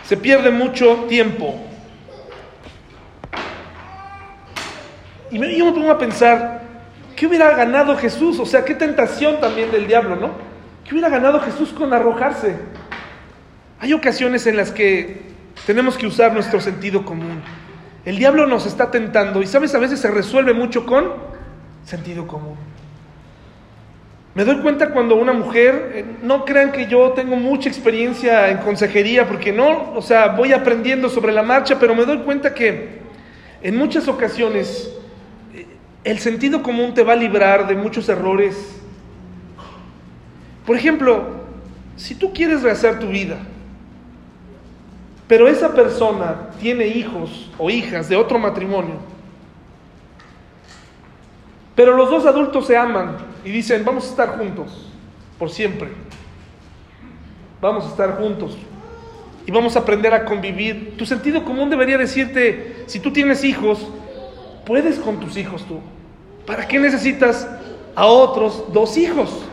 Se pierde mucho tiempo. Y yo me pongo a pensar, ¿qué hubiera ganado Jesús? O sea, qué tentación también del diablo, ¿no? ¿Qué hubiera ganado Jesús con arrojarse? Hay ocasiones en las que tenemos que usar nuestro sentido común. El diablo nos está tentando y sabes, a veces se resuelve mucho con sentido común. Me doy cuenta cuando una mujer, eh, no crean que yo tengo mucha experiencia en consejería, porque no, o sea, voy aprendiendo sobre la marcha, pero me doy cuenta que en muchas ocasiones eh, el sentido común te va a librar de muchos errores. Por ejemplo, si tú quieres rehacer tu vida, pero esa persona tiene hijos o hijas de otro matrimonio, pero los dos adultos se aman y dicen, vamos a estar juntos por siempre. Vamos a estar juntos y vamos a aprender a convivir. Tu sentido común debería decirte, si tú tienes hijos, puedes con tus hijos tú. ¿Para qué necesitas a otros dos hijos?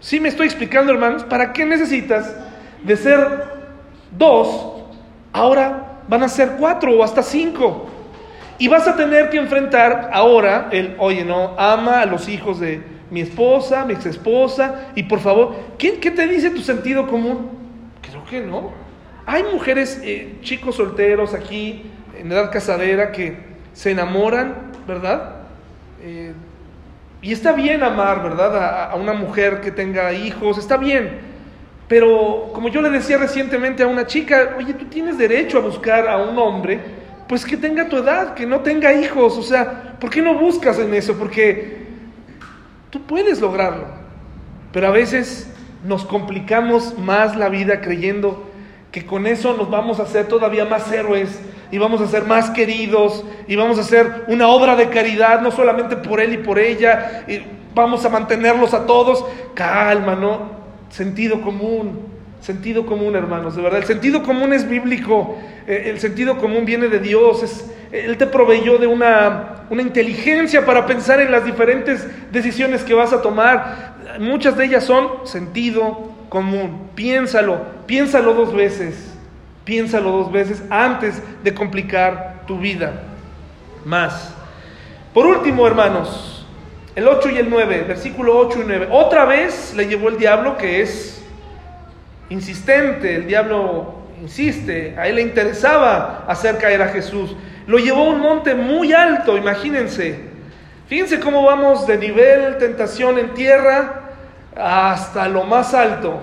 ¿Sí me estoy explicando, hermanos? ¿Para qué necesitas de ser dos? Ahora van a ser cuatro o hasta cinco. Y vas a tener que enfrentar ahora el, oye, no, ama a los hijos de mi esposa, mi ex esposa, y por favor, ¿qué, te dice tu sentido común? Creo que no. Hay mujeres, eh, chicos solteros aquí, en edad casadera, que se enamoran, ¿verdad? Eh, y está bien amar, ¿verdad? A, a una mujer que tenga hijos, está bien. Pero como yo le decía recientemente a una chica, oye, tú tienes derecho a buscar a un hombre pues que tenga tu edad, que no tenga hijos. O sea, ¿por qué no buscas en eso? Porque tú puedes lograrlo. Pero a veces nos complicamos más la vida creyendo que con eso nos vamos a hacer todavía más héroes y vamos a ser más queridos y vamos a hacer una obra de caridad, no solamente por él y por ella, y vamos a mantenerlos a todos. Calma, ¿no? Sentido común. Sentido común, hermanos, de verdad. El sentido común es bíblico. Eh, el sentido común viene de Dios. Es, él te proveyó de una, una inteligencia para pensar en las diferentes decisiones que vas a tomar. Muchas de ellas son sentido común. Piénsalo, piénsalo dos veces. Piénsalo dos veces antes de complicar tu vida más. Por último, hermanos, el 8 y el 9, versículo 8 y 9. Otra vez le llevó el diablo, que es insistente, el diablo insiste, a él le interesaba hacer caer a Jesús. Lo llevó a un monte muy alto, imagínense. Fíjense cómo vamos de nivel tentación en tierra hasta lo más alto,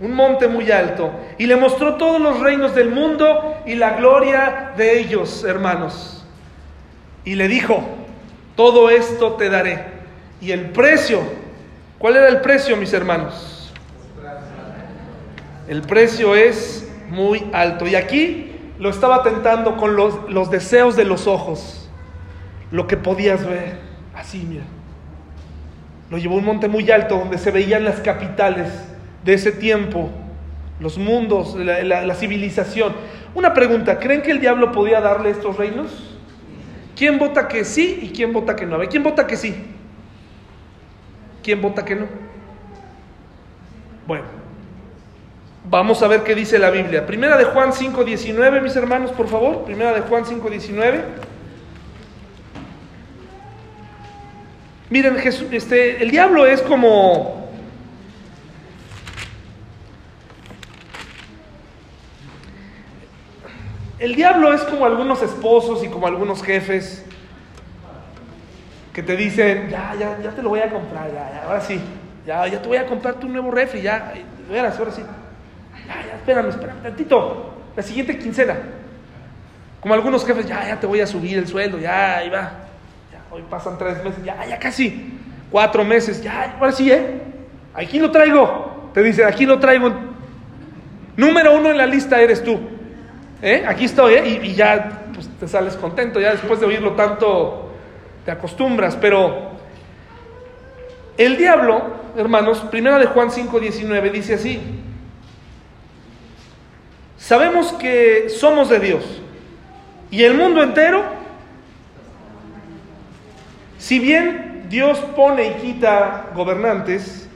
un monte muy alto. Y le mostró todos los reinos del mundo y la gloria de ellos, hermanos. Y le dijo, todo esto te daré. Y el precio, ¿cuál era el precio, mis hermanos? El precio es muy alto. Y aquí lo estaba tentando con los, los deseos de los ojos, lo que podías ver, así, mira. Lo llevó a un monte muy alto donde se veían las capitales de ese tiempo, los mundos, la, civilización. Una pregunta, ¿creen que el diablo podía darle estos reinos? ¿Quién vota que sí y quién vota que no? A ver, ¿quién vota que sí? ¿Quién vota que no? Bueno, vamos a ver qué dice la Biblia. Primera de Juan 5.19, mis hermanos, por favor. Primera de Juan 5.19. Miren, este, el diablo es como... El diablo es como algunos esposos y como algunos jefes que te dicen, ya, ya, ya te lo voy a comprar, ya, ahora sí, ya, ya te voy a comprar tu nuevo refri, ya, verás, ahora sí. Ya, ya, espérame, espérame tantito, la siguiente quincena. Como algunos jefes, ya, ya te voy a subir el sueldo, ya, ahí va. Hoy pasan tres meses, ya, ya casi. Cuatro meses, ya, ahora sí, ¿eh? Aquí lo traigo. Te dice, aquí lo traigo. Número uno en la lista eres tú. ¿Eh? Aquí estoy, ¿eh? Y, ya pues, te sales contento. Ya después de oírlo tanto, te acostumbras. Pero el diablo, hermanos, primera de Juan 5, 19, dice así. Sabemos que somos de Dios. Y el mundo entero si bien Dios pone y quita gobernantes,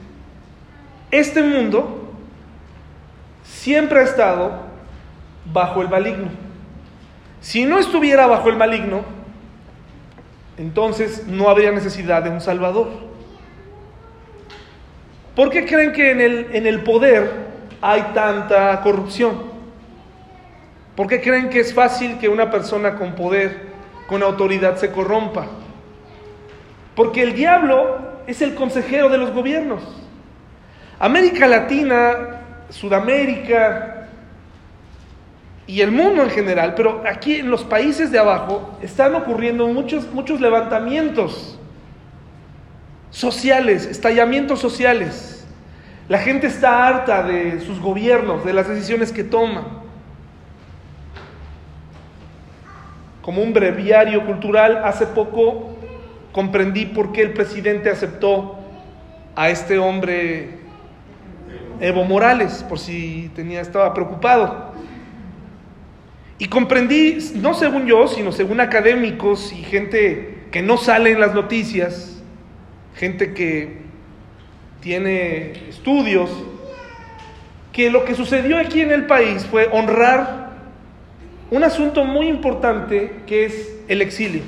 este mundo siempre ha estado bajo el maligno. Si no estuviera bajo el maligno, entonces no habría necesidad de un Salvador. ¿Por qué creen que en el, en el poder hay tanta corrupción? ¿Por qué creen que es fácil que una persona con poder, con autoridad, se corrompa? Porque el diablo es el consejero de los gobiernos. América Latina, Sudamérica y el mundo en general, pero aquí en los países de abajo están ocurriendo muchos, muchos levantamientos sociales, estallamientos sociales. La gente está harta de sus gobiernos, de las decisiones que toman. Como un breviario cultural, hace poco comprendí por qué el presidente aceptó a este hombre Evo Morales, por si tenía, estaba preocupado. Y comprendí, no según yo, sino según académicos y gente que no sale en las noticias, gente que tiene estudios, que lo que sucedió aquí en el país fue honrar un asunto muy importante que es el exilio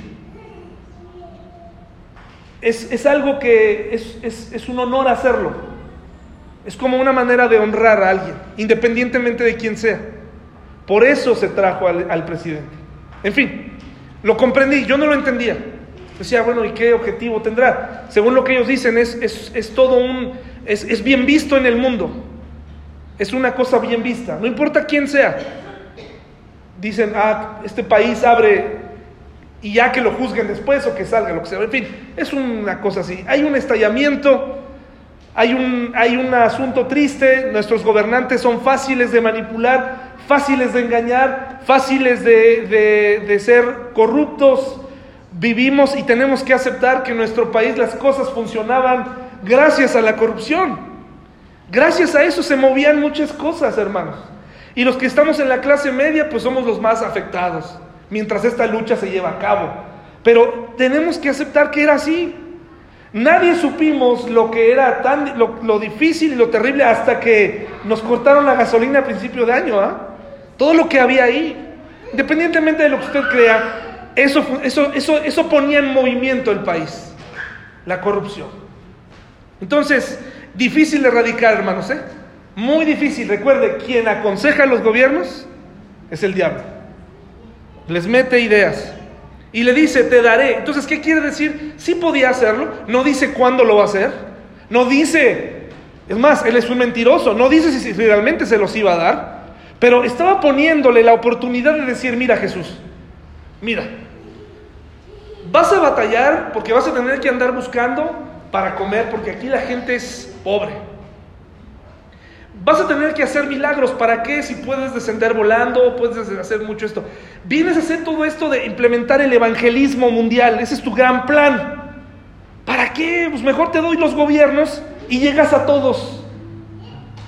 es, algo que es, un honor hacerlo. Es como una manera de honrar a alguien, independientemente de quién sea. Por eso se trajo al, presidente. En fin, lo comprendí, yo no lo entendía. Decía, bueno, ¿y qué objetivo tendrá? Según lo que ellos dicen, es, es todo un, es, bien visto en el mundo. Es una cosa bien vista, no importa quién sea. Dicen, ah, este país abre y ya que lo juzguen después o que salga lo que sea. En fin, es una cosa así. Hay un estallamiento, hay un, hay un asunto triste, nuestros gobernantes son fáciles de manipular, fáciles de engañar, fáciles de, de ser corruptos. Vivimos y tenemos que aceptar que en nuestro país las cosas funcionaban gracias a la corrupción. Gracias a eso se movían muchas cosas, hermanos. Y los que estamos en la clase media, pues somos los más afectados mientras esta lucha se lleva a cabo. Pero tenemos que aceptar que era así. Nadie supimos lo que era tan lo, difícil y lo terrible hasta que nos cortaron la gasolina a principio de año. ¿ah? Todo lo que había ahí, independientemente de lo que usted crea, eso, eso, eso, eso ponía en movimiento el país, la corrupción. Entonces, difícil de erradicar, hermanos, ¿eh? Muy difícil. Recuerde, quien aconseja a los gobiernos es el diablo les mete ideas y le dice, te daré. Entonces, ¿qué quiere decir? Sí podía hacerlo, no dice cuándo lo va a hacer, no dice, es más, él es un mentiroso, no dice si realmente se los iba a dar, pero estaba poniéndole la oportunidad de decir, mira Jesús, mira, vas a batallar porque vas a tener que andar buscando para comer, porque aquí la gente es pobre. Vas a tener que hacer milagros. ¿Para qué? Si puedes descender volando, puedes hacer mucho esto. Vienes a hacer todo esto de implementar el evangelismo mundial. Ese es tu gran plan. ¿Para qué? Pues mejor te doy los gobiernos y llegas a todos.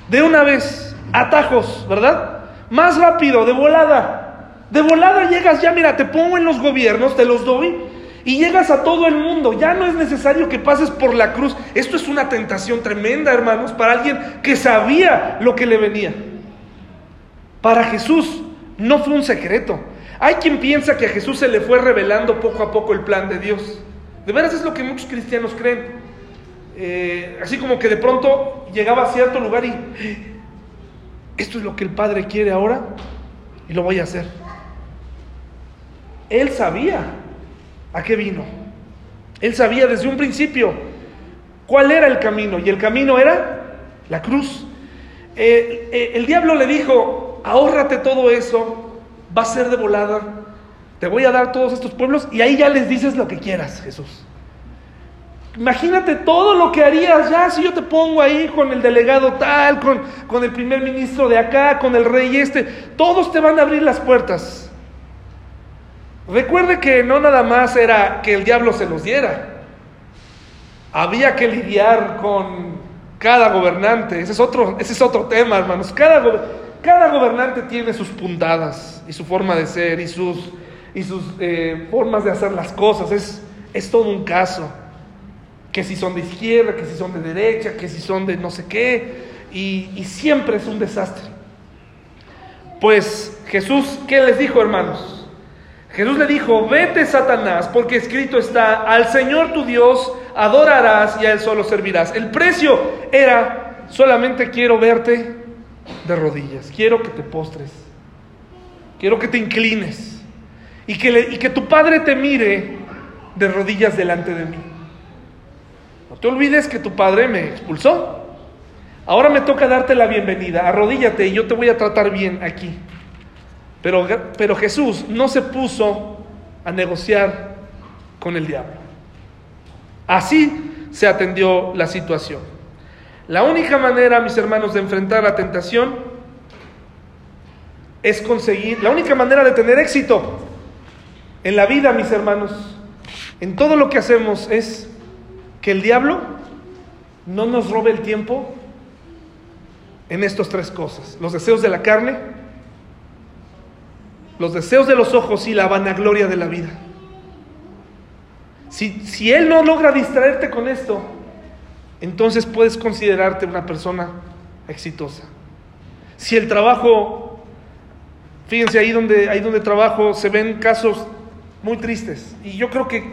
De una vez, atajos, ¿verdad? Más rápido, de volada. De volada llegas ya, mira, te pongo en los gobiernos, te los doy y llegas a todo el mundo. Ya no es necesario que pases por la cruz. Esto es una tentación tremenda, hermanos, para alguien que sabía lo que le venía. Para Jesús no fue un secreto. Hay quien piensa que a Jesús se le fue revelando poco a poco el plan de Dios. De veras es lo que muchos cristianos creen. Eh, así como que de pronto llegaba a cierto lugar y esto es lo que el Padre quiere ahora y lo voy a hacer. Él sabía ¿A qué vino? Él sabía desde un principio cuál era el camino y el camino era la cruz. Eh, eh, el diablo le dijo, ahórrate todo eso, va a ser de volada, te voy a dar todos estos pueblos y ahí ya les dices lo que quieras, Jesús. Imagínate todo lo que harías ya si yo te pongo ahí con el delegado tal, con, con el primer ministro de acá, con el rey este, todos te van a abrir las puertas. Recuerde que no nada más era que el diablo se los diera. Había que lidiar con cada gobernante. Ese es otro, ese es otro tema, hermanos. Cada, gobernante tiene sus puntadas y su forma de ser y sus, y sus eh, formas de hacer las cosas. Es, es todo un caso. Que si son de izquierda, que si son de derecha, que si son de no sé qué. Y, y siempre es un desastre. Pues Jesús, ¿qué les dijo, hermanos? Jesús le dijo, vete Satanás, porque escrito está, al Señor tu Dios adorarás y a Él solo servirás. El precio era, solamente quiero verte de rodillas, quiero que te postres, quiero que te inclines y que, y que tu Padre te mire de rodillas delante de mí. No te olvides que tu Padre me expulsó. Ahora me toca darte la bienvenida, arrodíllate y yo te voy a tratar bien aquí. Pero, Jesús no se puso a negociar con el diablo. Así se atendió la situación. La única manera, mis hermanos, de enfrentar la tentación es conseguir, la única manera de tener éxito en la vida, mis hermanos, en todo lo que hacemos es que el diablo no nos robe el tiempo en estas tres cosas. Los deseos de la carne, los deseos de los ojos y la vanagloria de la vida. Si, si Él no logra distraerte con esto, entonces puedes considerarte una persona exitosa. Si el trabajo, fíjense ahí donde, ahí donde trabajo, se ven casos muy tristes. Y yo creo que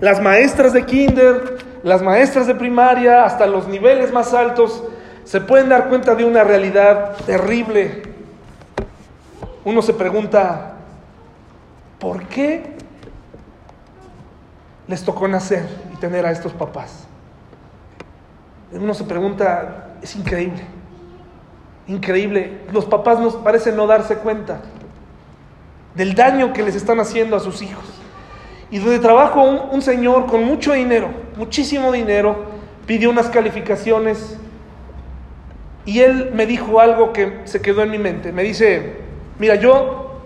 las maestras de kinder, las maestras de primaria, hasta los niveles más altos, se pueden dar cuenta de una realidad terrible uno se pregunta, ¿por qué les tocó nacer y tener a estos papás? Uno se pregunta, es increíble, increíble. Los papás nos parecen no darse cuenta del daño que les están haciendo a sus hijos. Y donde trabajo un, un señor con mucho dinero, muchísimo dinero, pidió unas calificaciones y él me dijo algo que se quedó en mi mente. Me dice, Mira, yo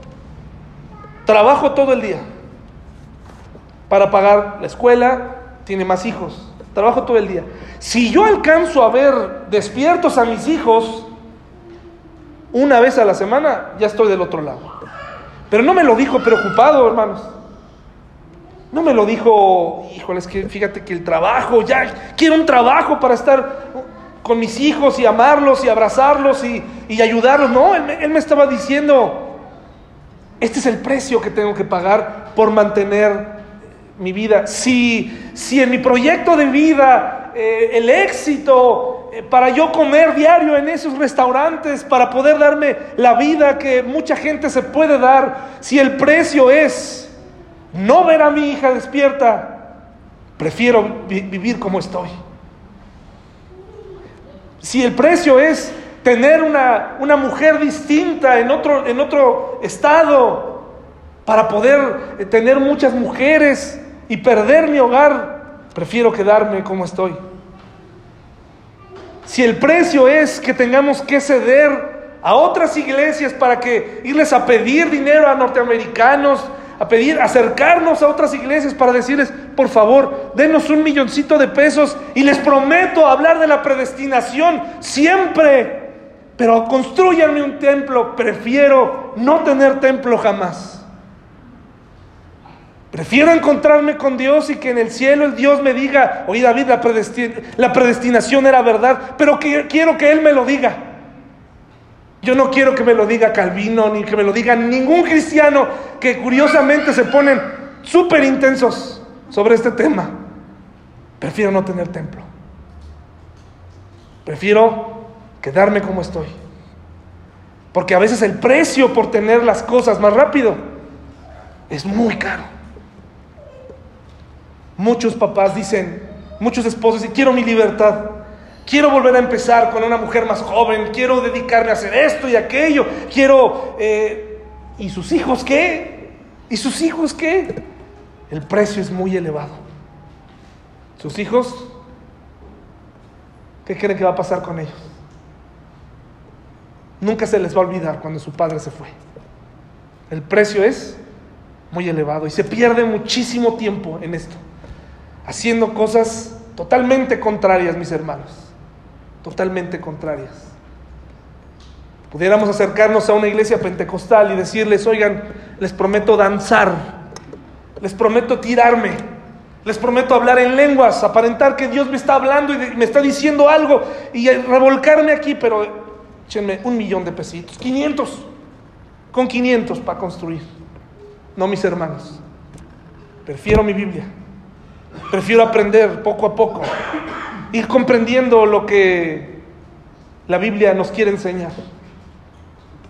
trabajo todo el día para pagar la escuela, tiene más hijos, trabajo todo el día. Si yo alcanzo a ver despiertos a mis hijos una vez a la semana, ya estoy del otro lado. Pero no me lo dijo preocupado, hermanos. No me lo dijo, híjole, es que fíjate que el trabajo, ya quiero un trabajo para estar con mis hijos y amarlos y abrazarlos y, ayudarlos. No, él me, estaba diciendo, este es el precio que tengo que pagar por mantener mi vida. Si, si en mi proyecto de vida eh, el éxito eh, para yo comer diario en esos restaurantes, para poder darme la vida que mucha gente se puede dar, si el precio es no ver a mi hija despierta, prefiero vivir como estoy. Si el precio es tener una, una mujer distinta en otro, en otro estado para poder eh, tener muchas mujeres y perder mi hogar, prefiero quedarme como estoy. si el precio es que tengamos que ceder a otras iglesias para que irles a pedir dinero a norteamericanos, a pedir, acercarnos a otras iglesias para decirles, por favor, denos un milloncito de pesos y les prometo hablar de la predestinación siempre, pero construyanme un templo, prefiero no tener templo jamás. Prefiero encontrarme con Dios y que en el cielo el Dios me diga, oye David, la, la predestinación era verdad, pero quiero que Él me lo diga. Yo no quiero que me lo diga Calvino, ni que me lo diga ningún cristiano que curiosamente se ponen súper intensos sobre este tema. Prefiero no tener templo. Prefiero quedarme como estoy. Porque a veces el precio por tener las cosas más rápido es muy caro. Muchos papás dicen, muchos esposos, dicen, quiero mi libertad. Quiero volver a empezar con una mujer más joven. Quiero dedicarme a hacer esto y aquello. Quiero... Eh, ¿Y sus hijos qué? ¿Y sus hijos qué? El precio es muy elevado. Sus hijos, ¿qué creen que va a pasar con ellos? Nunca se les va a olvidar cuando su padre se fue. El precio es muy elevado y se pierde muchísimo tiempo en esto haciendo cosas totalmente contrarias, mis hermanos, totalmente contrarias. Pudiéramos acercarnos a una iglesia pentecostal y decirles, oigan, les prometo danzar, les prometo tirarme, les prometo hablar en lenguas, aparentar que Dios me está hablando y me está diciendo algo y revolcarme aquí, pero échenme un millón de pesitos, 500, con 500 para construir. No, mis hermanos, prefiero mi Biblia Prefiero aprender poco a poco, ir comprendiendo lo que la Biblia nos quiere enseñar.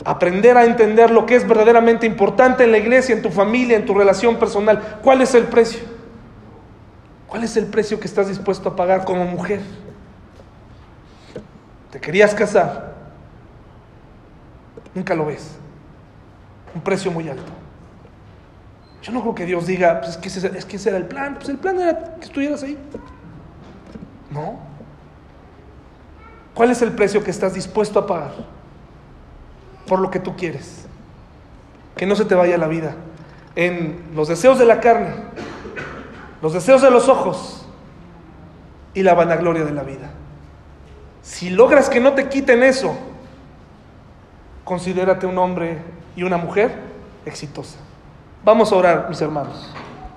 Aprender a entender lo que es verdaderamente importante en la iglesia, en tu familia, en tu relación personal. ¿Cuál es el precio? ¿Cuál es el precio que estás dispuesto a pagar como mujer? ¿Te querías casar? Nunca lo ves. Un precio muy alto. Yo no creo que Dios diga, pues es que ese, es que ese era el plan, pues el plan era que estuvieras ahí. No. ¿Cuál es el precio que estás dispuesto a pagar por lo que tú quieres? Que no se te vaya la vida en los deseos de la carne, los deseos de los ojos y la vanagloria de la vida. Si logras que no te quiten eso, considérate un hombre y una mujer exitosa. Vamos a orar, mis hermanos.